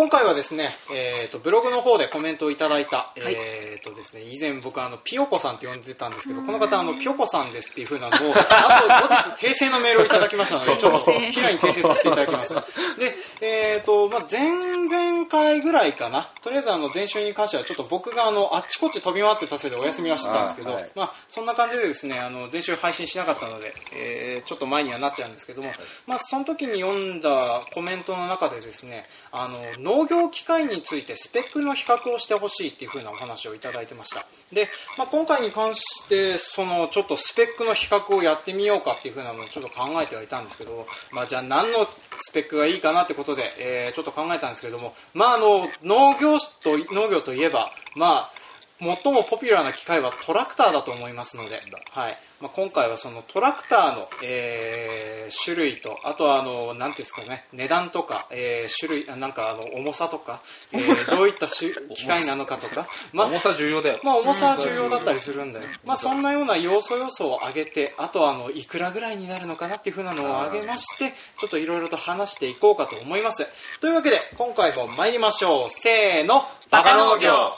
今回はですね、えーと、ブログの方でコメントをいただいた、はい、えーとですね、以前僕あのピヨコさんって呼んでたんですけどこの方あのピヨコさんですっていうふうなのをあと後日訂正のメールをいただきましたのでちょっと平に訂正させていただきます。で、えーとまあ、前々回ぐらいかな。とりあえずあの前週に関してはちょっと僕があのあっちこっち飛び回ってたせいでお休みはしてたんですけど、はい、まあ、そんな感じでですねあの前週配信しなかったので、えー、ちょっと前にはなっちゃうんですけども、はい、まあ、その時に読んだコメントの中でですねあの農業機械についてスペックの比較をしてほしいっていう風なお話をいただいてました。で、まあ、今回に関してそのちょっとスペックの比較をやってみようかっていう風なのをちょっと考えてはいたんですけど、まあ、じゃあ何のスペックがいいかなってことで、えー、ちょっと考えたんですけれども、もまあ、あの農業と農業といえば、まあ、最もポピュラーな機械はトラクターだと思いますので、はい。まあ、今回はそのトラクターの、えー、種類とあとはあのなんですかね値段とか、えー、種類なんかあの重さとか、えー、どういった機械なのかとか、まあ、重さ重要だよ、まあ、重さ重要だったりするんで、まあ、そんなような要素要素を上げてあとはあのいくらぐらいになるのかなっていうふうなのを上げましてちょっといろいろと話していこうかと思います。というわけで今回も参りましょう。せーの。バカ農業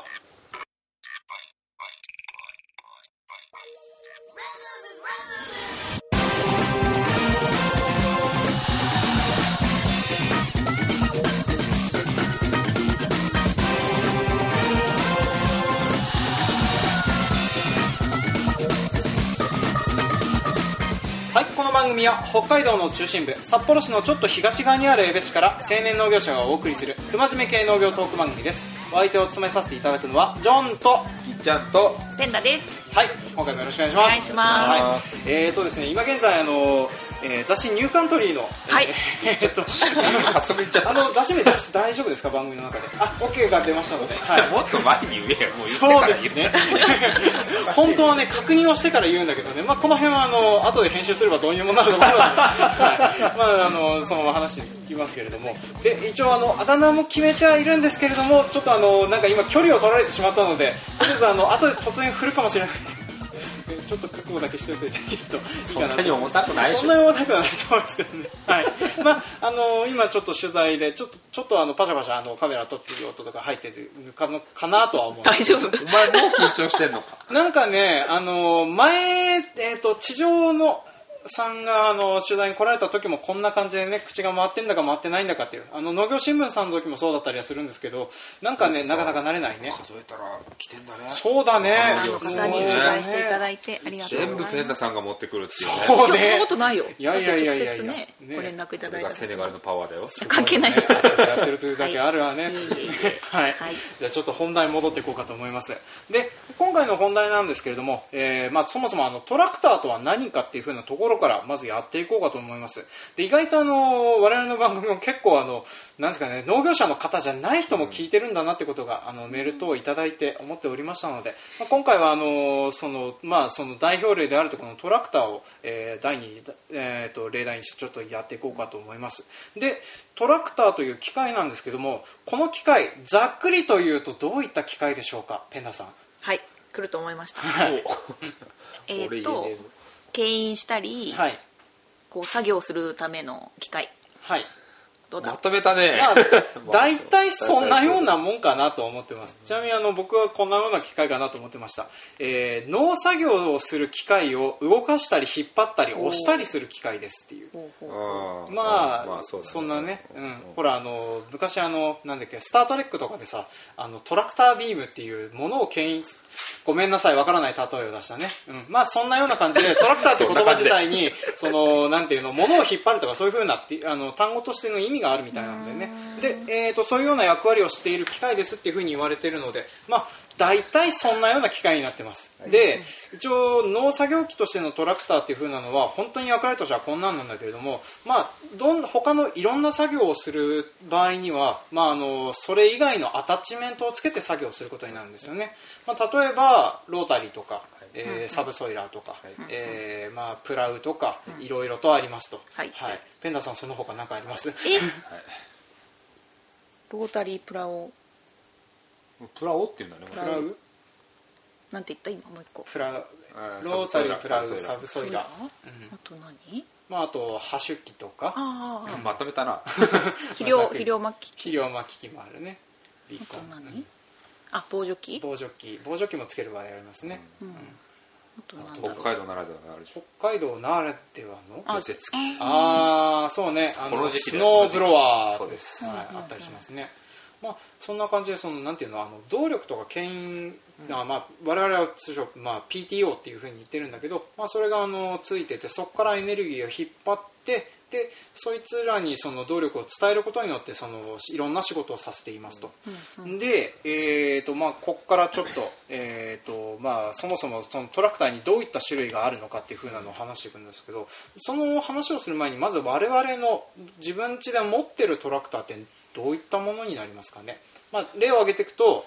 番組は北海道の中心部札幌市のちょっと東側にある江別市から青年農業者がお送りする不真面目系農業トーク番組です。お相手を務めさせていただくのはジョンとぎっちゃんとペンダです。はい今回もよろしくお願いします。お願いします、はい、えーとですね今現在あの、えー、雑誌ニューカントリーのはい、えー、っと早速言っちゃった。あの雑誌名出して大丈夫ですか番組の中で。あ OK が出ましたので、はい、もっと前に言えよ。もう言ってそうですね。本当はね確認をしてから言うんだけどね。まあこの辺はあの後で編集すればどうにもなるところなので、はい、まああのそのまま話していきますけれども。で一応あのあだ名も決めてはいるんですけれどもちょっとあのなんか今距離を取られてしまったのでとりあえずあの後で突然振るかもしれない ちょっと覚悟だけしておいていただけるといいかなそんなに重たくないそんなに重たくはないと思いますけどね。はい。まああの今ちょっと取材でちょっとちょっとあのパシャパシャあのカメラ撮ってる音とか入ってるかのかなとは思う。大丈夫？お前もう緊張してんのか。なんかねあの前、えーと地上のさんがあの取材に来られた時もこんな感じでね口が回ってんだか回ってないんだかっていうあの農業新聞さんの時もそうだったりはするんですけどなんかねなかなか慣れないね。数えたら来てんだね。そうだね。方に取材していただいてありがとう全部ペンダさんが持ってくるっていう。ね。そうね。そんなことないよいや。いやいやいやいや。ねご連絡いただいたセネガルのパワーだよ。関係ないです。やってるというだけあるわね。はい、じゃあちょっと本題戻っていこうかと思います。で今回の本題なんですけれども、えーまあ、そもそもあのトラクターとは何かっていうふうなところからまずやっていこうかと思います。で意外とあの我々の番組も結構あのなんですかね農業者の方じゃない人も聞いてるんだなってことがあのメール等をいただいて思っておりましたので、まあ、今回はあのそのまあその代表例であるとこのトラクターを、えー、第2、えー、と例題にしてちょっとやっていこうかと思います。でトラクターという機械なんですけどもこの機械ざっくりというとどういった機械でしょうかペンダさん。はい来ると思いました、はい、えっと牽引したり、はい、こう作業するための機械。はいどうだ？まとめたね、まあ、大体そんなようなもんかなと思ってます。ちなみにあの僕はこんなような機械かなと思ってました、えー、農作業をする機械を動かしたり引っ張ったり押したりする機械ですっていう。まあ、まあそね、そんなね、うん、ほらあの昔あのなんだっけスター・トレックとかでさあのトラクタービームっていうものを牽引ごめんなさいわからない例えを出したね、うん、まあそんなような感じで トラクターって言葉自体にそのなんていうの物を引っ張るとかそういうふうなあの単語としての意味があるみたいなんでね。で、えーと、そういうような役割をしている機械ですっていうふうに言われているので、まあ、大体そんなような機械になってます、はい、で一応農作業機としてのトラクターっていう風なのは本当に役割としてはこんなんなんだけれども、まあ、どん他のいろんな作業をする場合には、まあ、あのそれ以外のアタッチメントをつけて作業することになるんですよね、まあ、例えばロータリーとかえー、サブソイラーとか、はい、えー、まあ、プラウとか、いろいろとありますと、はい、はい、ペンダさんその他何かあります？え？ロータリープラオプラオって言うんだねプラウ。なんて言った？今もう一個。プラロータリープラウサブソイラー、うん、あと何？まあ、あとハッ機とか。まとめたな。肥料肥料巻き機肥料巻き機もあるね。ビーコン。何？あ防除機防除機防除機もつける場合ありますね、うん、うん。北海道ならではのある北海道ならではの除雪機ああそうね。あのスノーブロワー。そうです、はい、あったりしますね、まあ、そんな感じでそのなんていうのあの動力とか牽引が、まあ、我々は通称、まあ、PTO っていうふうに言ってるんだけど、まあ、それがあのついててそこからエネルギーを引っ張ってでそいつらにその動力を伝えることによってそのいろんな仕事をさせていますと、うんうん、で、えーとまあ、ここからちょっと,、えーとまあ、そもそもそのトラクターにどういった種類があるのかっていうふうなのを話していくんですけどその話をする前にまず我々の自分家で持ってるトラクターってどういったものになりますかね、まあ、例を挙げていくと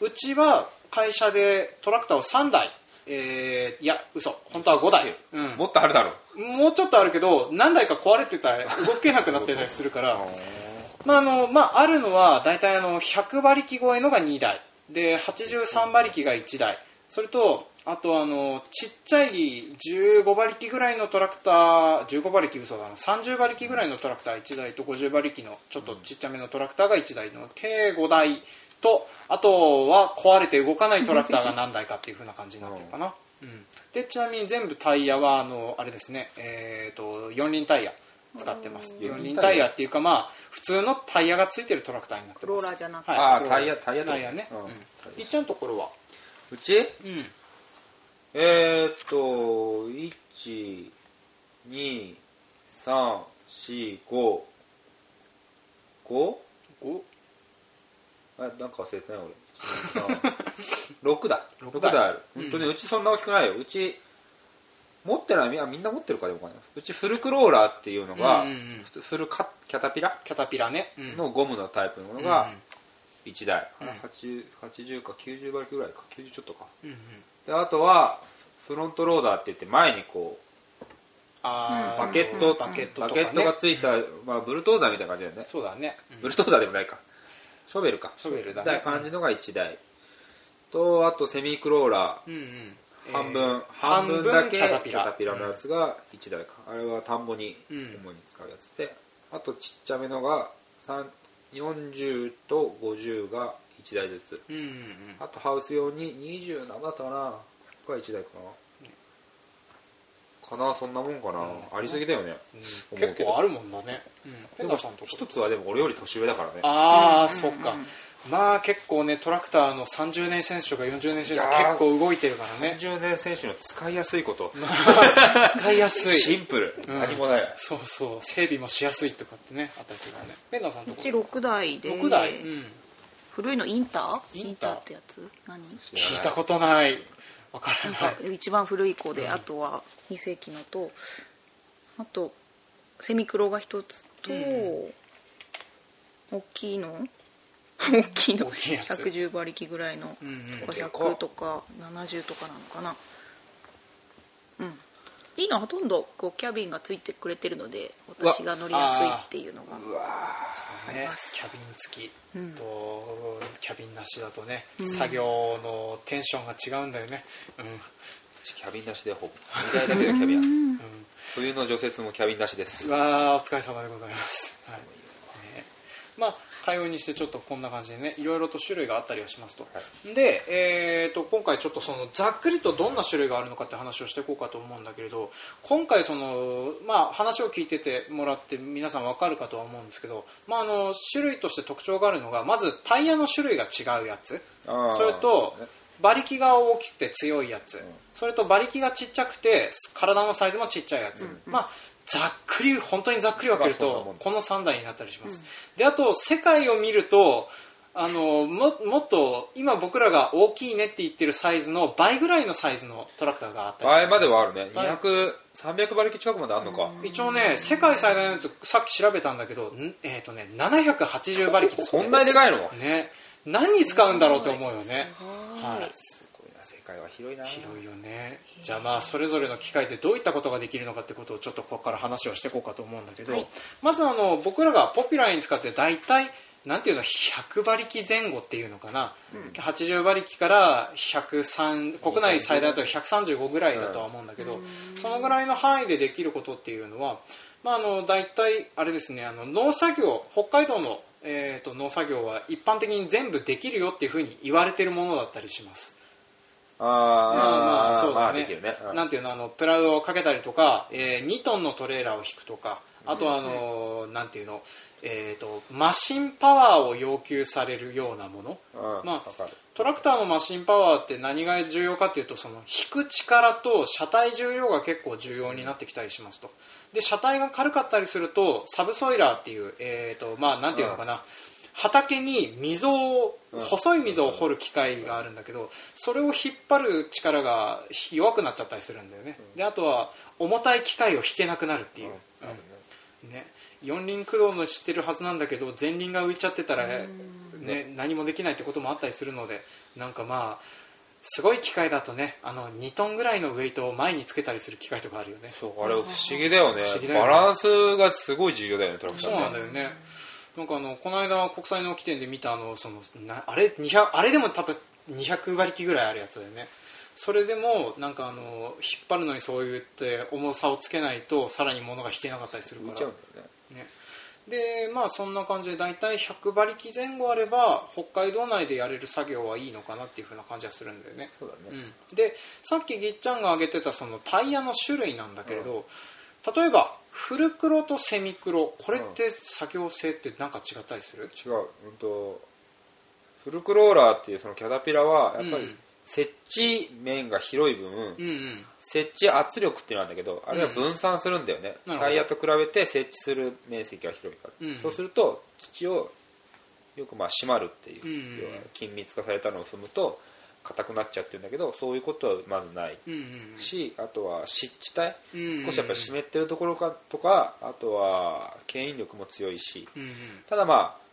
うちは会社でトラクターを3台えー、いや嘘本当は5台、うん、もっとあるだろ。うもうちょっとあるけど何台か壊れてたら動けなくなってたりするから。まああのまあ、あるのは大体あの100馬力超えのが2台。で83馬力が1台。それとあとあのちっちゃい15馬力ぐらいのトラクター15馬力嘘だな。30馬力ぐらいのトラクター1台と50馬力のちょっとちっちゃめのトラクターが1台の計5台とあとは壊れて動かないトラクターが何台かっていう風な感じになってるかな、うん、でちなみに全部タイヤはあのあれですね、えーと、4輪タイヤ使ってます。4輪タイヤっていうかまあ普通のタイヤがついてるトラクターになってます。ローラーじゃなくて、はい、ああタイヤタイヤタイヤね、うん、いっちゃんところは？うち、うん、えー、っと12345 5? 5? あなんか忘れてない俺。6だ。6台ある、うん、本当にうちそんな大きくないよ。うち持ってない。みんな持ってるかでもかないうちフルクローラーっていうのが、うんうんうん、フルカキャタピラ？キャタピラね、うん、のゴムのタイプのものが1台、うん、80, 80か90馬力ぐらいか。90ちょっとか、うんうん、であとはフロントローダーって言って前にこうバケット、バケット、ね、バケットがついた、まあ、ブルトーザーみたいな感じだよね。そうだね、ブルトーザーでもないかショベルか。ショベルだね。感じのが1台、とあとセミクローラー、うんうん。半分、半分だけキャタピラ。のやつが1台か、あれは田んぼに主に使うやつで、あとちっちゃめのが40と50が1台ずつ、うんうんうん、あとハウス用に27だったかな。が1台かなかなそんなもんかな、うん、ありすぎだよね、うん、結構あるもんだね、うん、でも一つはでも俺より年上だからね。ああ、そっか、まあ結構ねトラクターの30年選手とか40年選手結構動いてるからね。30年選手の使いやすいこと。使いやすい。シンプル、うん、何もない。そうそう。整備もしやすいとかってねあったりするからね。ペンダさんとこ。うち6台で。6台、うん、古いのインター。インターってやつ？何？聞いたことないわからない。一番古い子で、うん、あとは2世紀のとあとセミクロが1つと、大きいの？大きいの。110馬力ぐらいの、うんうん、100とか70とかなのかな。うんいいのはほとんどこうキャビンがついてくれてるので私が乗りやすいっていうのが。うわそうね。キャビン付きと、うん、キャビンなしだとね、うん、作業のテンションが違うんだよね。うん。キャビンなしでほぼ2台だけがキャビン、うん、冬の除雪もキャビンなしです。わあお疲れ様でございます、はい。ね、まあ対応にしてちょっとこんな感じでねいろいろと種類があったりはしますと、はい、で、えーと、今回ちょっとそのざっくりとどんな種類があるのかって話をしていこうかと思うんだけれど今回その、まあ、話を聞いててもらって皆さん分かるかとは思うんですけど、まあ、あの種類として特徴があるのがまずタイヤの種類が違うやつ。それと馬力が大きくて強いやつ、うん、それと馬力がちっちゃくて体のサイズもちっちゃいやつ、うん、まあざっくり本当にざっくり分けるとこの3台になったりします、うん、であと世界を見るとあのももっと今僕らが大きいねって言ってるサイズの倍ぐらいのサイズのトラクターがあったりします。倍まではあるね。200、300馬力近くまであるのか、一応ね世界最大のやつさっき調べたんだけど、えーとね、780馬力こんなにでかいの？ね。何に使うんだろうって思うよね。はい界は広いな。広いよね。じゃあまあそれぞれの機械でどういったことができるのかってことをちょっとここから話をしていこうかと思うんだけど、はい、まずあの僕らがポピュラーに使って大体なんていうの100馬力前後っていうのかな、うん、80馬力から103国内最大だと135ぐらいだとは思うんだけど、そのぐらいの範囲でできることっていうのは、まあ、あの大体あれですねあの農作業北海道の、えーと、農作業は一般的に全部できるよっていうふうに言われてるものだったりします。あまあそうだね,、なんていうのあのプラウドをかけたりとか、えー、2トンのトレーラーを引くとかあとはあの、なんていうの、えーと、マシンパワーを要求されるようなもの、まあ、トラクターのマシンパワーって何が重要かっていうとその引く力と車体重量が結構重要になってきたりしますと。で車体が軽かったりするとサブソイラーっていう、えーとまあ、なんていうのかな、畑に溝を細い溝を掘る機械があるんだけどそれを引っ張る力が弱くなっちゃったりするんだよね。であとは重たい機械を引けなくなるっていう、ね、四輪駆動の知ってるはずなんだけど前輪が浮いちゃってたら、ね、何もできないってこともあったりするのでなんかまあすごい機械だとねあの2トンぐらいのウェイトを前につけたりする機械とかあるよね。そうあれ不思議だよね、ね、バランスがすごい重要だよねトラクターそうなんだよねなんかあのこの間国際の起点で見たあのそのなあれ？200あれでも多分200馬力ぐらいあるやつだよね。それでもなんかあの引っ張るのにそう言って重さをつけないとさらに物が引けなかったりするから、ね。ね、でまあそんな感じで大体100馬力前後あれば北海道内でやれる作業はいいのかなっていうふうな感じはするんだよね。ね、うん、でさっきぎっちゃんが挙げてたそのタイヤの種類なんだけれど、うん、例えばフルクロとセミクロこれって作業性って何か違ったりする、違う、うんと、フルクローラーっていうそのキャタピラはやっぱり設置面が広い分、うんうん、設置圧力っていうのなんだけどあれは分散するんだよね、うん、タイヤと比べて設置する面積が広いから、うん、そうすると土をよくまあ締まるっていう、うんうん、緊密化されたのを踏むと硬くなっちゃってるんだけどそういうことはまずない。し、あとは湿地帯、少しやっぱり湿ってるところかとかあとは牽引力も強いし、ただまあ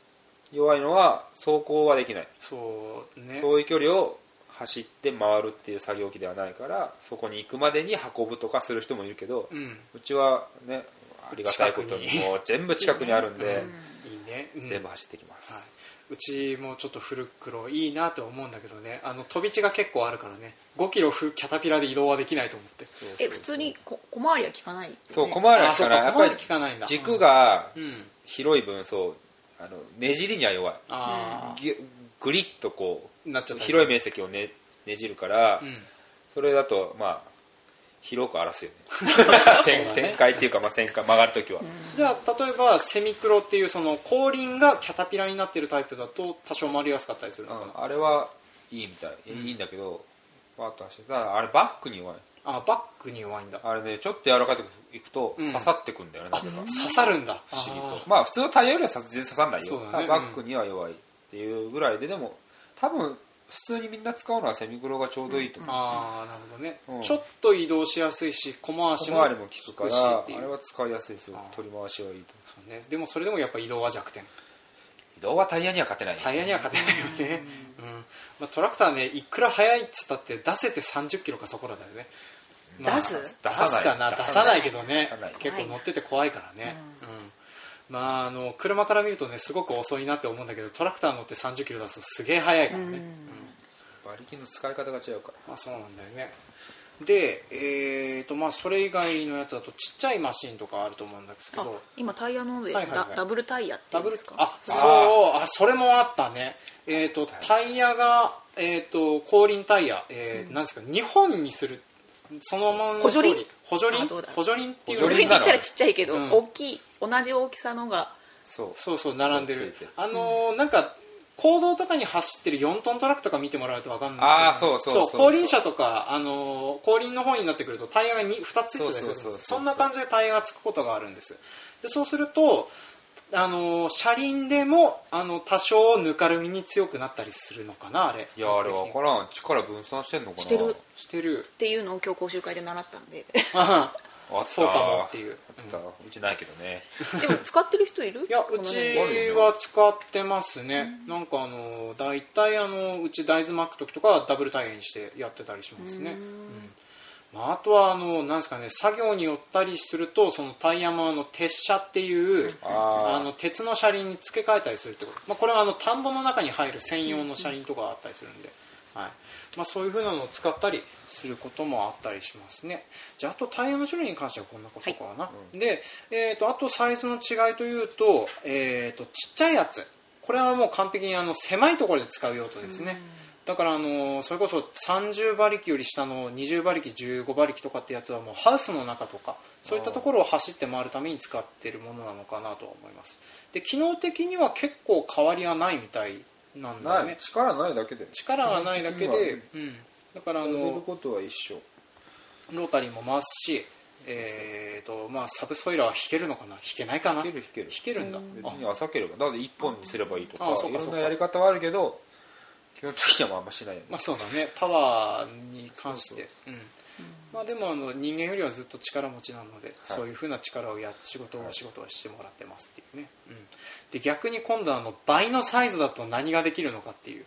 弱いのは走行はできない。そう、ね、遠い距離を走って回るっていう作業機ではないからそこに行くまでに運ぶとかする人もいるけど、うちはねありがたいことにもう全部近くにあるんで、いいね、全部走ってきます、はいうちもちょっとフルクロいいなと思うんだけどね。あの飛び地が結構あるからね。5キロキャタピラで移動はできないと思って。え普通にこ小回りは効かない、ね、そう小回りは効かない。やっぱり効かないんだ。軸が広い分そうあのねじりには弱い。グリッとこうなっちゃ広い面積をねねじるから、うん、それだとまあ広く荒らすよ ね。展開っていうか、まあ、旋回曲がるときは、じゃあ例えばセミクロっていうその後輪がキャタピラになってるタイプだと多少回りやすかったりするのかな、うん、あれはいいみたい、いいんだけどバッと走ってあれバックに弱い。あバックに弱いんだ。あれねちょっと柔らかいといくと刺さってくんだよね、うん、刺さるんだ。不思議と。まあ普通のタイヤよりは全然刺さんないよ、ね、バックには弱いっていうぐらいででも多分普通にみんな使うのはセミグロがちょうどいいと思う、ああなるほどね、うん、ちょっと移動しやすいし小回しも小回りも効くからあれは使いやすいですよ。取り回しはいいとそう、ね、でもそれでもやっぱ移動は弱点。移動はタイヤには勝てない、ね、タイヤには勝てないよね、うん。まあ、トラクターねいくら速いっつったって出せて30キロかそこらだよね、まあ、出す？出さない。かな出さない。けどね。結構乗ってて怖いからね、うんまあ、あの車から見るとねすごく遅いなって思うんだけどトラクター乗って30キロ出すとすげえ速いからね、うん。馬力の使い方が違うから。まあそうなんだよね。で、えーとまあ、それ以外のやつだとちっちゃいマシンとかあると思うんですけど。今タイヤので、はいはいはい、ダブルタイヤっていうんですか？あそう。あそれもあったね。えっ、ー、とタイヤが、えーと、後輪タイヤ、えー、うん、なんですか？2本にする。そのまま補助輪？補助輪？補助輪っていう補助輪って言ったらちっちゃいけど、うん、大きい同じ大きさのが。そう。そうそう並んでる。あのー、なんか公道とかに走ってる4トントラックとか見てもらうと分かんないああそうそうそう後輪車とか、あの後輪の方になってくるとタイヤが 2, 2つついてたりするんですそんな感じでタイヤがつくことがあるんです。でそうするとあの車輪でもあの多少ぬかるみに強くなったりするのかなあれ。いやあれ分からん。力分散してんのかな。してる。してる。っていうのを今日講習会で習ったんで。あそうかもっていう、うちないけどね。でも使ってる人いる？いやうちは使ってますね、うん、なんかあの大体あのうち大豆巻く時とかダブルタイヤにしてやってたりしますね、うんまあ、あとはあのなんですかね作業によったりするとそのタイヤもあの鉄車っていうあの鉄の車輪に付け替えたりするってこと、まあ、これはあの田んぼの中に入る専用の車輪とかあったりするんで、はい。まあ、そういうふうなのを使ったりすることもあったりしますね。じゃああとタイヤの種類に関してはこんなことかな、はい、で、えーと、あとサイズの違いというと,、えーと、ちっちゃいやつ。これはもう完璧にあの狭いところで使う用途ですね、だからあのそれこそ30馬力より下の20馬力15馬力とかってやつはもうハウスの中とかそういったところを走って回るために使っているものなのかなと思います。で機能的には結構変わりはないみたいなんだよね。力ないだけで。力がないだけで、うん、だからあのことは一緒。ロータリーも回すしえーとまあ、サブソイラーは弾けるのかな？弾けないかな？弾ける弾ける。弾けるんだ。別に浅ければ。だって1本にすればいいとか。いろんなやり方はあるけど基本的にはあんましないよね、まあ、そうだね。パワーに関して。うん。まあ、でもあの人間よりはずっと力持ちなので、はい、そういうふうな力をや仕事を仕事をしてもらってますっていうね、うん、で逆に今度はあの倍のサイズだと何ができるのかっていう。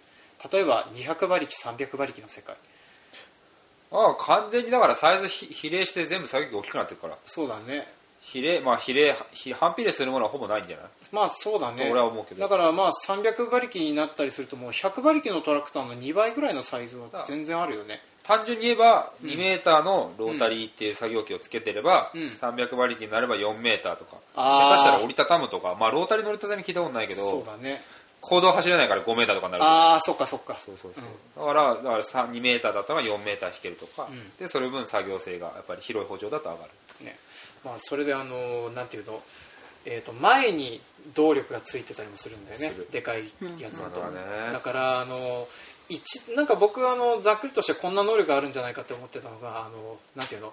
例えば200馬力300馬力の世界。ああ完全にだからサイズ比例して全部作業機大きくなってるから。そうだね比例まあ比例反比例するものはほぼないんじゃない？まあそうだね。俺は思うけど。だからまあ300馬力になったりするともう100馬力のトラクターの2倍ぐらいのサイズは全然あるよね。単純に言えば2メーターのロータリーっていう作業機をつけてれば、うん、300馬力になれば4メーターとか。下手したら折りたたむとか。まあロータリーの折りたたみ聞いたことないけどそうだね。行動走れないから5メーターとかになるああそっかそっか。そうそうそう、うん、だからだから2メーターだったら4メーター引けるとか、うん、でそれ分作業性がやっぱり広い補助だと上がる、ねまあ、それであのなんていうのえーと、前に動力がついてたりもするんだよね。でかいやつだと、うん、だからあの一なんか僕はあのざっくりとしてこんな能力があるんじゃないかって思ってたのがあのなんていうの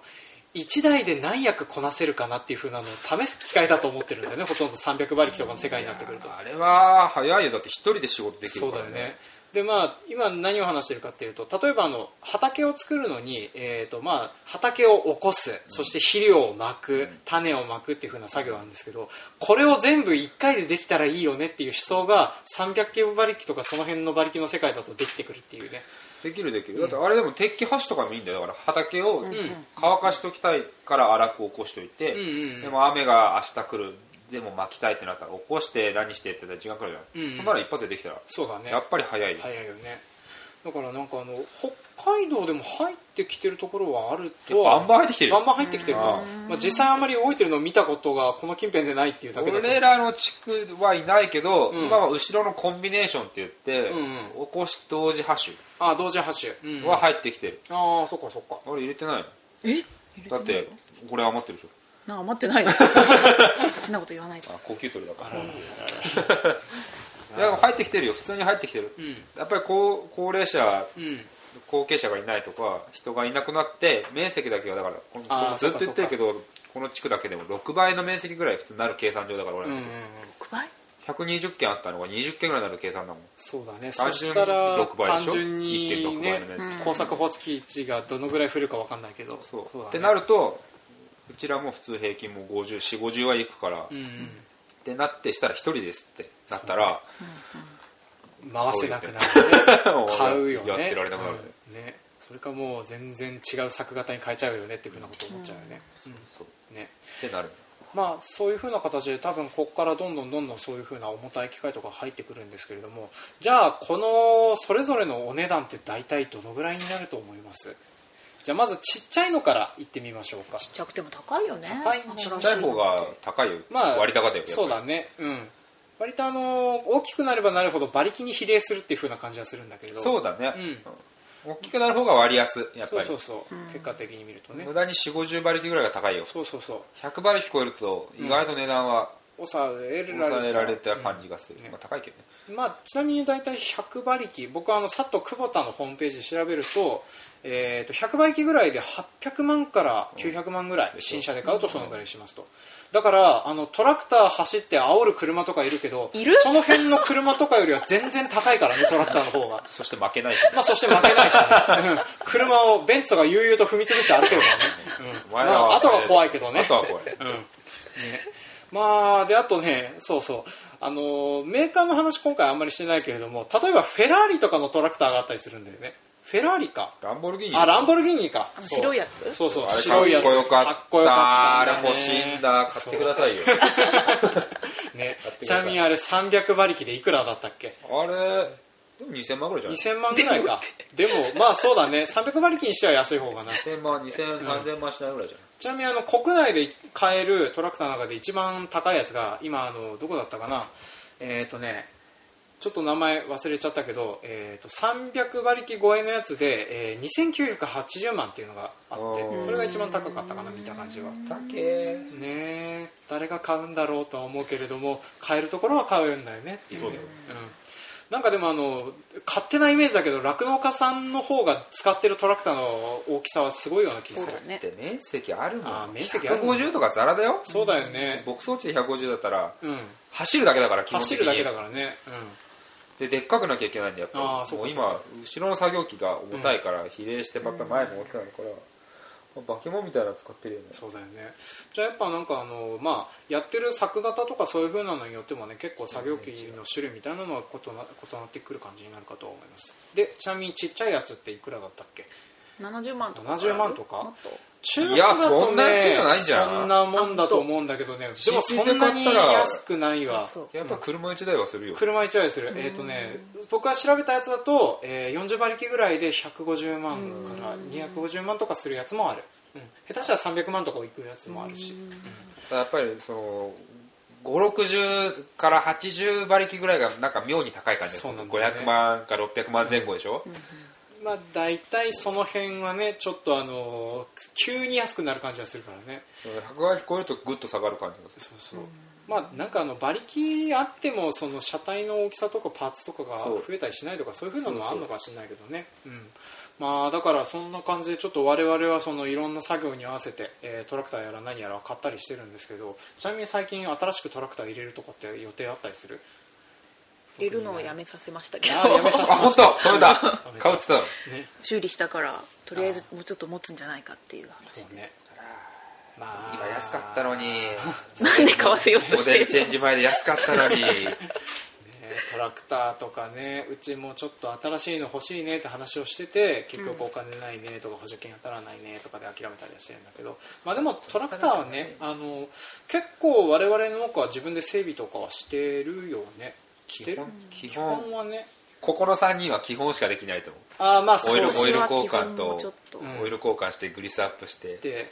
1台で何役こなせるかなっていうふうなのを試す機会だと思ってるんだよねほとんど300馬力とかの世界になってくると。あれは早いよ。だって1人で仕事できるから、ね、そうだよね。でまあ、今何を話してるかっていうと例えばあの畑を作るのに、えーとまあ、畑を起こす、うん、そして肥料をまく、うん、種をまくっていうふうな作業なんですけどこれを全部1回でできたらいいよねっていう思想が300キロ馬力とかその辺の馬力の世界だとできてくるっていうねできるできる、だってあれでも鉄器箸とかもいいんだよ。だから畑を乾かしときたいから荒く起こしといて、でも雨が明日来るでも巻きたいってなったら起こして何してって時間かかる。じゃん、うん、そんなら一発でできたら。そうだね。やっぱり早い早いよね。だからなんかあの北海道でも入ってきてるところはあるとバンバン入ってきてるバンバン入ってきてるまあ、実際あんまり動いてるのを見たことがこの近辺でないっていうだけだ俺らの地区はいないけど、うん、今は後ろのコンビネーションって言って、うんうん、起こし同時ハッシュ。あ同時ハッシュ。は入ってきてる、うん、ああそっかそっか。俺入れてないの？え？だってこれ余ってるでしょ。なんか余ってない 変なこと言わないで。あ高級取りだから。いや入ってきてるよ。普通に入ってきてる、うん、やっぱり高高齢者、うん、後継者がいないとか人がいなくなって面積だけはだからずっと言ってるけどこの地区だけでも6倍の面積ぐらい普通になる計算上だから俺、うんうん、6倍120件あったのが20件ぐらいになる計算だもん。そうだね。そしたら単純に、ね、工作放置地がどのぐらい降るか分かんないけどそう。そう、ね、ってなるとうちらも普通平均も504050はいくから、うんうん、ってなってしたら1人ですってなったら、回せなくなるね。買うよね。やってられなくなる、うん、ね。それかもう全然違う作型に変えちゃうよねっていうふうなこと思っちゃうよね、うん、そう。ね。ってなる。まあそういうふうな形で多分ここからどんどんどんどんそういうふうな重たい機械とか入ってくるんですけれどもじゃあこのそれぞれのお値段って大体どのぐらいになると思います？じゃあまずちっちゃいのからいってみましょうか。ちっちゃくても高いよね。高いちっちゃい方が高いよ、まあ、割高だよそうだね。うん。割とあの大きくなればなるほど馬力に比例するっていうふうな感じはするんだけど。そうだね、うん、大きくなる方が割安やっぱり。そうそうそう、うん、結果的に見るとね。無駄に4 5 0馬力ぐらいが高いよ。そうそうそう。100馬力超えると意外と値段は、抑えられた感じがする、ね、まあ、高いけどね。まあ、ちなみに大体100馬力。僕はあのさっと久保田のホームページで調べると,、えー、と100馬力ぐらいで800万から900万ぐらい新車で買うとそのぐらいしますと。だからあのトラクター走って煽る車とかいるけどその辺の車とかよりは全然高いからねトラクターの方が。そして負けないし、まあ、そして負けないし、ね、車をベンツとか悠々と踏み潰して歩けるからね、うん。まあ、あとは怖いけどね。あとは怖い、うん。ねまあ、であとねそうそう。あのメーカーの話今回あんまりしてないけれども例えばフェラーリとかのトラクターがあったりするんだよね。フェラーリか。ランボルギーニ。あランボルギーニか。白いやつ？そうそう白いやつかっこよかった。かっこよかったあれ欲しいんだ。買ってくださいよ。ね。ちなみにあれ300馬力でいくらだったっけ？あれでも2000万ぐらいじゃない？2000万ぐらいか。でもまあそうだね。300馬力にしては安い方がな。2000万2000、3000万しないぐらいじゃない？ちなみにあの国内で買えるトラクターの中で一番高いやつが今あのどこだったかな？えっ、ー、とねちょっと名前忘れちゃったけど、えー、と300馬力超えのやつで、えー、2980万っていうのがあってそれが一番高かったかな見た感じは。けね誰が買うんだろうとは思うけれども買えるところは買うんだよねっていう、うん、なんかでもあの勝手なイメージだけど酪農家さんの方が使ってるトラクターの大きさはすごいような気がする。ね。って面積あるもん。あ面積ある150とかザラだよ。そうだよね。牧草地で150だったら、うん、走るだけだから基本的に。走るだけだからね。うん。ででっかくなきゃいけないんでやっぱり。もう今後ろの作業機が重たいから比例してまた前も大きくなるから、うん、バケモンみたいなの使ってるよね。そうだよね。じゃあやっぱなんかあのまあやってる作型とかそういうふうなのによってもね結構作業機の種類みたいなのは異な異なってくる感じになるかと思います。でちなみにちっちゃいやつっていくらだったっけ？70万とか。70万とか？中国だとねそんなもんだと思うんだけどね。でもそんなに安くないわ。やっぱ車1台はするよ。車1台する。えっ、ー、とね僕が調べたやつだと、えー、40馬力ぐらいで150万から250万とかするやつもある、うん、下手したら300万とかいくやつもあるし、うん、やっぱりその560から80馬力ぐらいがなんか妙に高い感じです、ね、500万か600万前後でしょ、うんまあ、大体その辺はねちょっとあの急に安くなる感じがするからね。100割超えるとグッと下がる感じがする。そうそう、うん、まあなんかあの馬力あってもその車体の大きさとかパーツとかが増えたりしないとかそういうふうなのもあるのかもしれないけどね。うん。まあだからそんな感じでちょっと我々はそのいろんな作業に合わせて、えー、トラクターやら何やら買ったりしてるんですけどちなみに最近新しくトラクター入れるとかって予定あったりする？入れるのをやめさせましたけど。やめさせました。本当？止めた買うっつったの、ね、修理したからとりあえずもうちょっと持つんじゃないかっていう話ね。まあ。今安かったのに。なんで買わせようとしてるモデルチェンジ前で安かったのに。トラクターとかねうちもちょっと新しいの欲しいねって話をしてて結局お金ないねとか補助金当たらないねとかで諦めたりはしてるんだけど、まあ、でもトラクターはねあの結構我々の多くは自分で整備とかはしてるよね基本基本はね。ここの3人は基本しかできないと思う。あまあオイルオイル交換とオイル交換してグリスアップして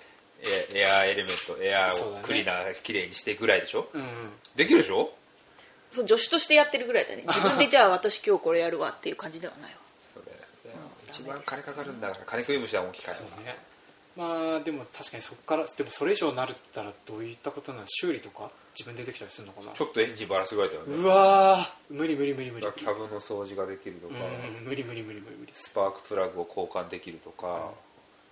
エアエレメントエアをクリーナーきれいにしてぐらいでしょ、うん、できるでしょ？そう助手としてやってるぐらいだね。自分でじゃあ私今日これやるわっていう感じではないわ。それ、一番金かかるんだから金食い虫は大きいからね。まあでも確かにそこからでもそれ以上になるったらどういったことなの修理とか？自分でできたりするのかな？ちょっとエンジンバラすぐらいだよね。うわ無理無理無理無理。キャブの掃除ができるとか、うん、無理無理無理無理無理。スパークプラグを交換できるとか、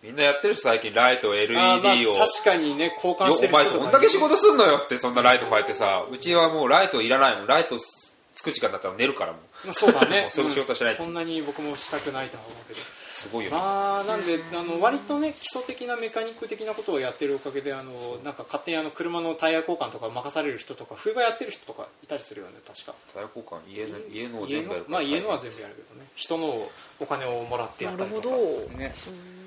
うん、みんなやってるし最近ライト LED を、まあ、確かにね交換してる人とか、お前どんだけ仕事すんのよってそんなライト変えてさうちはもうライトいらないもん。ライトつく時間だったら寝るからもそうだね。そういう仕事しない、そんなに僕もしたくないとは思うけどすごいよ、ね、まあなんであの割とね基礎的なメカニック的なことをやってるおかげであのなんか勝手にあの車のタイヤ交換とか任される人とか冬場やってる人とかいたりするよね確か。タイヤ交換家の家の全部やるまあ家のは全部やるけどね。人のお金をもらってやったりとか。ね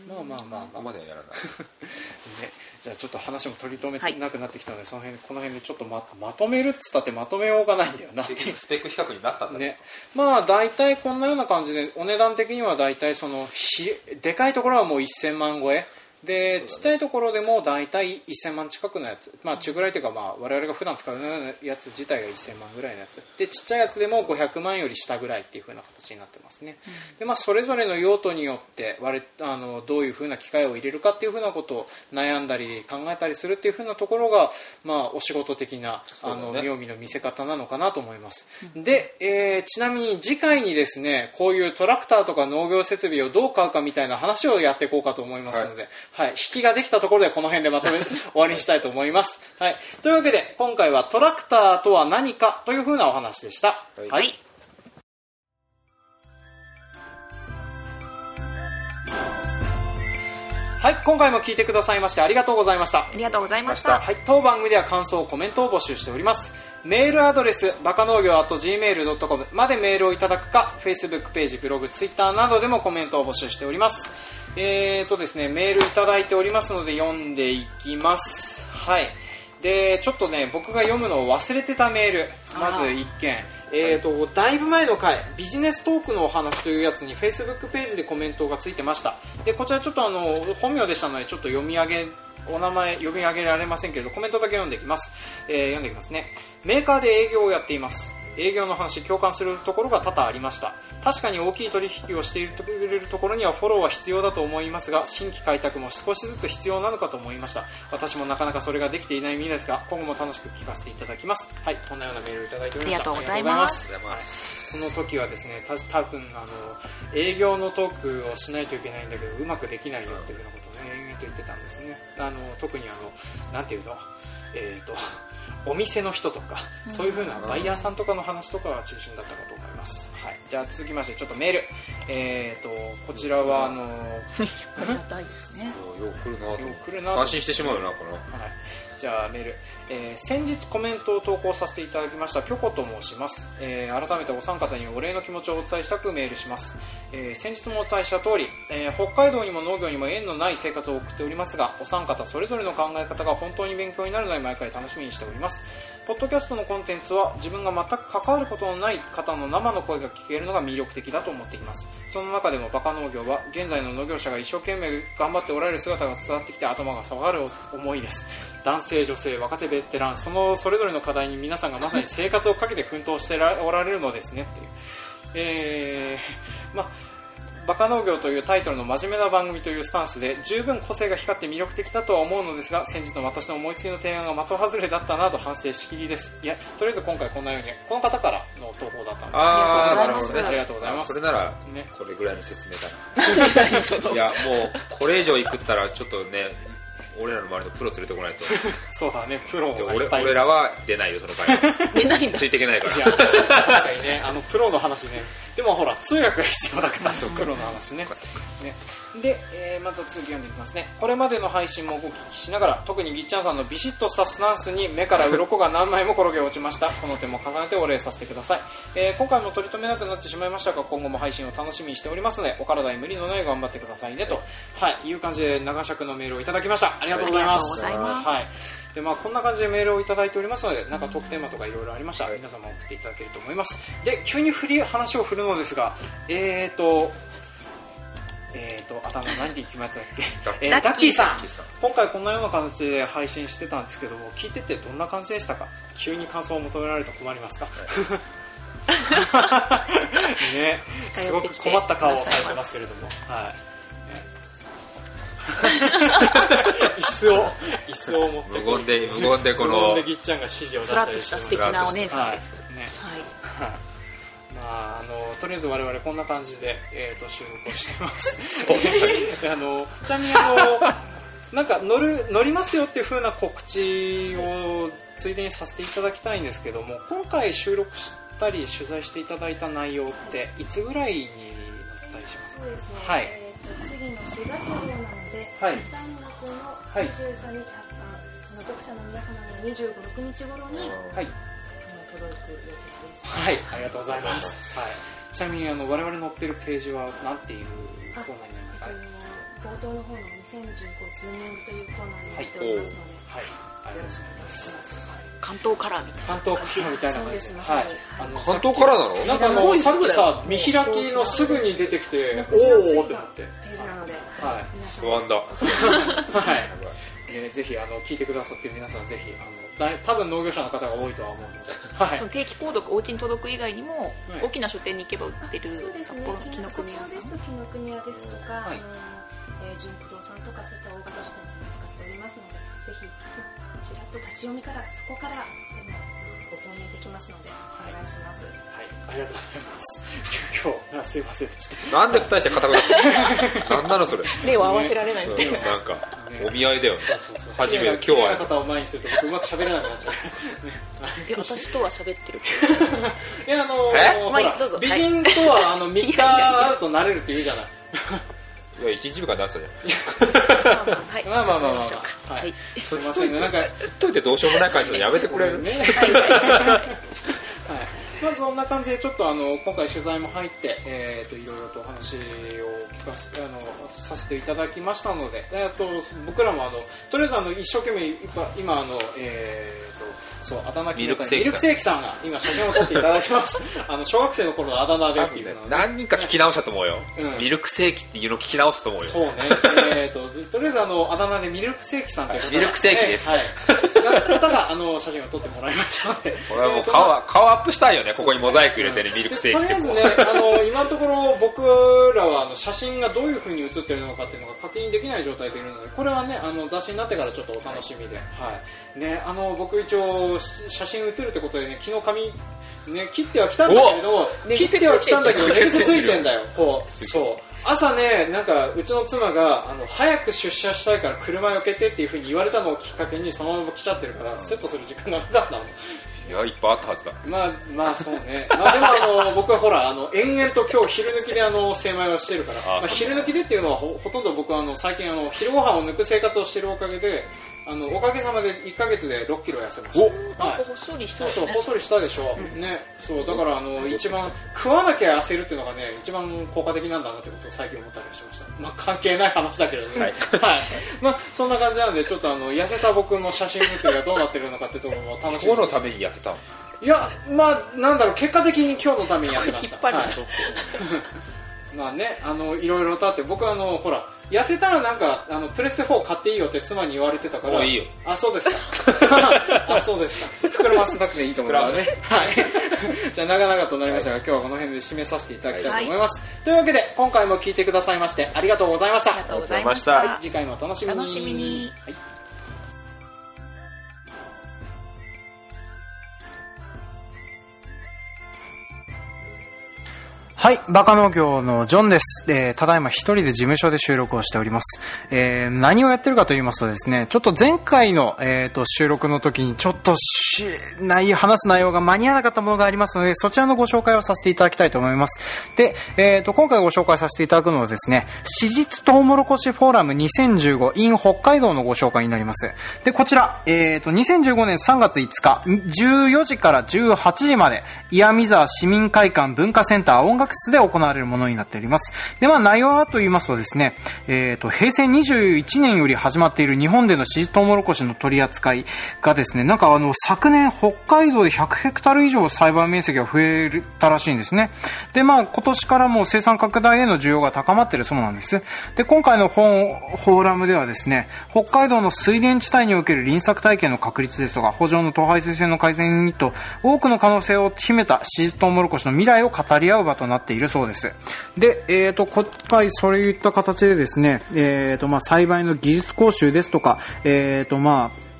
まあまあまあまあ。ここまではやらない。ねじゃあちょっと話も取り留めなくなってきたので、はい、その辺この辺でちょっとままとめるっつったってまとめようがないんだよな。スペック比較になったんだね。まあ大体こんなような感じでお値段的には大体そのひでかいところはもう1000万超えで、ね、ちっちゃいところでも大体1000万近くのやつ、まあ、中ぐらいというか、まあ、我々が普段使うやつ自体が1000万ぐらいのやつ。でちっちゃいやつでも500万より下ぐらいっていう風な形になってますね、うん、でまあ、それぞれの用途によって我あのどういう風な機械を入れるかっていう風なことを悩んだり考えたりするっていう風なところが、まあ、お仕事的な、あの妙味の見せ方なのかなと思います、うん、で、えー、ちなみに次回にですねこういうトラクターとか農業設備をどう買うかみたいな話をやっていこうかと思いますので、はいはい、引きができたところでこの辺でまとめ 終わりにしたいと思います。はい、というわけで今回はトラクターとは何かというふうなお話でした。はい、はい。はい。今回も聞いてくださいましてありがとうございました。ありがとうございました。はい。当番組では感想コメントを募集しております。メールアドレスバカ農業 .gmail.com までメールをいただくか Facebook ページブログ Twitter などでもコメントを募集しておりますえーとですねメールいただいておりますので読んでいきます。はい。でちょっとね僕が読むのを忘れてたメール。まず1件。えーと、だいぶ前の回ビジネストークのお話というやつに Facebook ページでコメントがついてました。でこちらちょっとあの本名でしたのでちょっと読み上げお名前読み上げられませんけれどコメントだけ読んでいきます、えー、読んでいきますね。メーカーで営業をやっています営業の話共感するところが多々ありました。確かに大きい取引をしているところにはフォローは必要だと思いますが新規開拓も少しずつ必要なのかと思いました。私もなかなかそれができていない身ですが今後も楽しく聞かせていただきます。はいこんなようなメールをいただいておりましたありがとうございます。この時はですね多分あの営業のトークをしないといけないんだけどうまくできないよっていうようなことをね延々と言ってたんですね。あの特にあのなんていうの？えーと お店の人とか、そういう風なバイヤーさんとかの話とかが中心だったかと思います、はい、じゃあ続きましてちょっとメール。えーとこちらはあのあり がたいですね。よう来るなよう来るな安心してしまうよなこの、は。い。じゃあメール、えー、先日コメントを投稿させていただきましたぴょこと申します、えー、改めてお三方にお礼の気持ちをお伝えしたくメールします、えー、先日もお伝えした通り、え北海道にも農業にも縁のない生活を送っておりますがお三方それぞれの考え方が本当に勉強になるので毎回楽しみにしております。ポッドキャストのコンテンツは自分が全く関わることのない方の生の声が聞けるのが魅力的だと思っています。その中でもバカ農業は現在の農業者が一生懸命頑張っておられる姿が伝わってきて頭が下がる思いです。男性女性若手ベテランそのそれぞれの課題に皆さんがまさに生活をかけて奮闘しておられるのですねっていう。えー、まあバカ農業というタイトルの真面目な番組というスタンスで十分個性が光って魅力的だとは思うのですが先日の私の思いつきの提案が的外れだったなと反省しきりです。いやとりあえず今回こんなようにこの方からの投稿だったので。ありがとうございます。それなら、ね、これぐらいの説明だな。いやもうこれ以上いくったらちょっとね俺らの周りのプロ連れてこないと。そうだねプロが俺俺らは出ないよその会 出ないんだ。ついていけないから。いや確かにねあのプロの話ね。でもほら通訳が必要だからプロの話ね。ね。で、えー、また続き読んでいきますね。これまでの配信もお聞きしながら特にぎっちゃんさんのビシッとしたスタンスに目から鱗が何枚も転げ落ちました。この点も重ねてお礼させてください、えー、今回も取り留めなくなってしまいましたが今後も配信を楽しみにしておりますのでお体に無理のない頑張ってくださいねと、はい、いう感じで長尺のメールをいただきましたありがとうございます。はい。でまあ、こんな感じでメールをいただいておりますのでなんかトークテーマとかいろいろありましたら皆様送っていただけると思います。で急に振り話を振るのですがえーとえーと、頭何で決まったっけ、えー、ダッキーさん。今回こんなような形で配信してたんですけども聞いててどんな感じでしたか？急に感想を求められると困りますか、ね。すごく困った顔をされてますけれども。はい椅子を椅子を持って無言で無言でこの無言でぎっちゃんが指示を出したりして素敵なお姉さん。です、はい、ねはい。まあ、あのとりあえず我々こんな感じで、えーと、収録をしてます。あのちなみにあのなんか乗る乗りますよっていう風な告知をついでにさせていただきたいんですけども今回収録したり取材していただいた内容っていつぐらいになったりしますか、ね、はい、えー、次の4月はい、3月の23日発刊、その読者の皆様には25、6日頃に、はい、届く予定です。はい、ありがとうございます。はい、ちなみにあの我々載ってるページは何ていうコーナーになりますか？冒頭の方の2015ズーミングというコーナーになっておりますので、はい、ありがとうございます。関東カラーみたいな関東カラーみたいな感じで、はい、あの関東カラーなのなんかあのさっきさ見開きのすぐに出てきておおってなって。ページなので、はい、不安だ。はい、えー、ぜひあの聞いてくださってる皆さんぜひあのだ多分農業者の方が多いとは思うので、はい、その定期購読お家に届く以外にも、はい、大きな書店に行けば売ってる札幌の紀ノ国屋さんですと紀ノ国屋ですとか、はい、えー、純駆動さんとかそういった大型書店ぜひちらっと立ち読みからそこからご購入できますのでお願いします。はい、ありがとうございます。今日すいませんでした。なんで二人して固くなって。なんなのそれ？目を合わせられないっていう。なんかお見合いだよね。そうそうそう。初めて今日は方を前にすると僕うまく喋れなくなっちゃう。いや私とは喋ってる。いやあのー、美人とはあの三日会うとなれるって言うじゃない。いや1日目から出したじゃんまあまあはいまあまあまあ。まあはい。すみませんね。なんかといてどうしようもない感じのやめてくれる？ね。はい。まあそんな感じでちょっとあの今回取材も入って、えー、といろいろとお話を聞かせあのさせていただきましたので、えー、と僕らもあのとりあえずあの一生懸命今今あのえー、とそうあだ名決めたミルクセーキさん。が今写真を撮っていただいてます。あの小学生の頃のあだ名でっていうのをね。何人か聞き直したと思うよ、うん。ミルクセーキっていうの聞き直すと思うよ。そうね、えー、ととりあえずあのあだ名でミルクセーキさんという方がミルクセーキです。はい、はい、方があの写真を撮ってもらいましたので。これはもうえーと顔は顔アップしたいよね。ここにモザイク入れてね、ミルクセーキって。でとりあえずねあの今のところ僕らはあの写真がどういう風に写ってるのかっていうのが確認できない状態でいるのでこれはねあの雑誌になってからちょっとお楽しみで、はい。ね、あの僕一応し写真写るってことでね昨日髪ね切ってはきたんだけれど切ってはきたんだけど寝癖つついてんだよ。こう。そう。朝ねなんかうちの妻があの早く出社したいから車よけてっていう風に言われたのをきっかけにそのまま来ちゃってるからセットする時間がなかったのいやいっぱいあったはずだ。まあまあそうね、まあ、でもあの僕はほらあの延々と今日昼抜きであの精米をしてるから。あまあ、昼抜きでっていうのはほほとんど僕はあの最近あの昼ご飯を抜く生活をしてるおかげであのおかげさまで1か月で6キロ痩せました。ほっそりしそそうそうほっそりしたでしょ、ね。そうだからあの一番食わなきゃ痩せるっていうのがね一番効果的なんだなってことを最近思ったりしました。まあ関係ない話だけれどね。はい、まあそんな感じなんでちょっとあの痩せた僕の写真写りがどうなってるのかっていうところも楽しみに今日のために痩せたの？いや、まあ、なんだろう、結果的に今日のためにやってました。まあね、あの、いろいろとあって、僕はあの、ほら、痩せたらなんか、あの、プレステ4買っていいよって妻に言われてたから。いいよ。あ、そうですか。あ、そうですか。膨らませなくていいと思うからね。はい。じゃあ、長々となりましたが、今日はこの辺で締めさせていただきたいと思います。というわけで、今回も聞いてくださいまして、ありがとうございました。ありがとうございましありがとうございまた次回もお楽しみに。はい、バカ農業のジョンです。えーただいま一人で事務所で収録をしております。えー何をやってるかと言いますとですね、ちょっと前回の、えーと収録の時にちょっとし内容話す内容が間に合わなかったものがありますので、そちらのご紹介をさせていただきたいと思います。で、えーと今回ご紹介させていただくのはですね、史実トウモロコシフォーラム 2015in 北海道のご紹介になります。で、こちら、えーと2015年3月5日、14時から18時まで、岩見沢市民会館文化センター音楽室で行われるものになっております。で、まあ内容はと言いますとですね、えーと、平成21年より始まっている日本でのシーズトウモロコシの取り扱いがですね、なんかあの、昨年北海道で100ヘクタール以上栽培面積が増えたらしいんですね。で、まあ今年からもう生産拡大への需要が高まっているそうなんです。で、今回の本、フォーラムではですね、北海道の水田地帯における輪作体験の確立ですとか、補助の糖排水性の改善にと、多くの可能性を秘めたシーズトウモロコシの未来を語り合う場となってているそうです。で、えーと、今回それ言った形でですね、えーと、まあ、栽培の技術講習ですとか、えーと、まあ、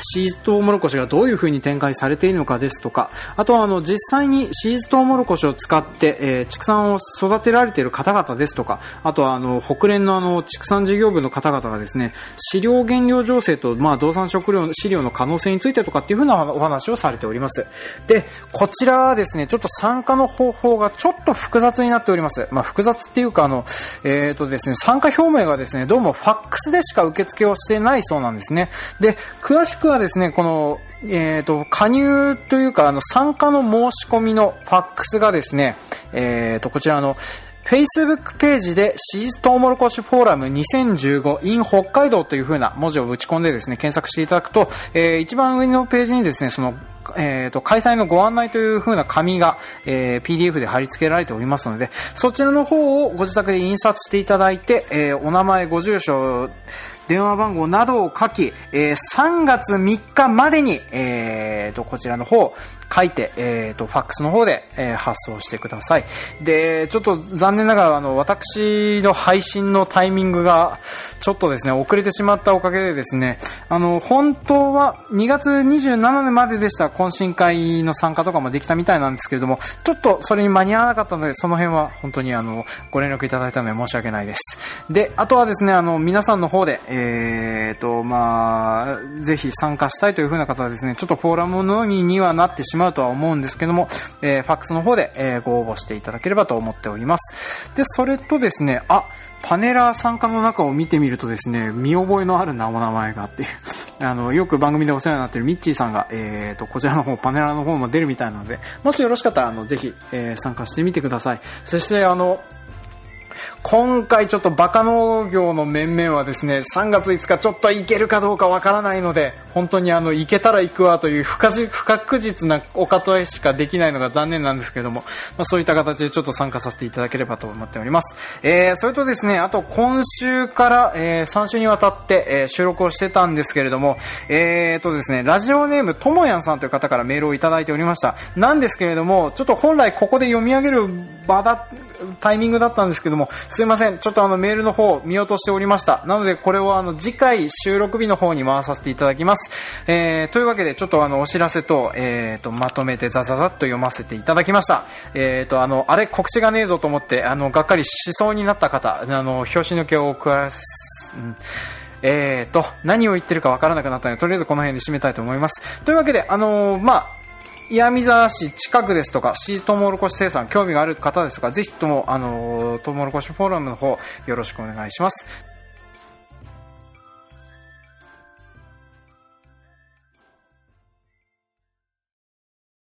シーズトウモロコシがどういう風に展開されているのかですとか、あとはあの実際にシーズトウモロコシを使って、えー畜産を育てられている方々ですとか、あとはあの北連のあの畜産事業部の方々がですね、飼料原料情勢とまあ動産食料飼料の可能性についてとかっていう風なお話をされております。で、こちらはですね、ちょっと参加の方法がちょっと複雑になっております。まあ複雑っていうかあの、えーとですね、参加表明がですね、どうもファックスでしか受付をしてないそうなんですね。で、詳しくはですね、この、えーと、加入というか、あの、参加の申し込みのファックスがですね、えーと、こちらの、Facebook ページでシーズトウモロコシフォーラム 2015in 北海道という風な文字を打ち込んでですね、検索していただくと、えー一番上のページにですね、その、えーと、開催のご案内という風な紙が、えー PDF で貼り付けられておりますので、そちらの方をご自宅で印刷していただいて、えーお名前、ご住所、電話番号などを書き、えー3月3日までに、えーと、こちらの方、書いて、えーと、ファックスの方で、えー発送してください。で、ちょっと残念ながら、あの、私の配信のタイミングが、ちょっとですね、遅れてしまったおかげでですね、あの、本当は2月27日まででした懇親会の参加とかもできたみたいなんですけれども、ちょっとそれに間に合わなかったので、その辺は本当にあの、ご連絡いただいたので申し訳ないです。で、あとはですね、あの、皆さんの方で、えーと、まあ、ぜひ参加したいという風な方はですね、ちょっとフォーラムのみにはなってしまううとは思うんですけども、えーファックスの方で、えーご応募していただければと思っております。で、それとですね、あ、パネラー参加の中を見てみるとですね、見覚えのある名前があって、あの、よく番組でお世話になっているミッチーさんが、えーと、こちらの方、パネラーの方も出るみたいなので、もしよろしかったら、あの、ぜひ、えー、参加してみてください。そして、あの、今回ちょっとバカ農業の面々はですね3月5日ちょっと行けるかどうかわからないので本当にあの行けたら行くわという不確実なお方へしかできないのが残念なんですけれども、まあ、そういった形でちょっと参加させていただければと思っております、えー、それとですねあと今週から、えー、3週にわたって、えー、収録をしてたんですけれども、えーとですね、ラジオネームともやんさんという方からメールをいただいておりました。なんですけれどもちょっと本来ここで読み上げる場だタイミングだったんですけどもすいませんちょっとあのメールの方見落としておりました。なのでこれをあの次回収録日の方に回させていただきます、えー、というわけでちょっとあのお知らせと,、えーと、まとめてザザザッと読ませていただきました、えーと、あのあれ告知がねえぞと思ってあのがっかりしそうになった方あの表紙抜けを加す、うんえーと、何を言ってるかわからなくなったので、とりあえずこの辺で締めたいと思います。というわけで、あのー、まあ、岩見沢市近くですとか、シートウモロコシ生産興味がある方ですとか、ぜひとも、あの、トウモロコシフォーラムの方、よろしくお願いします。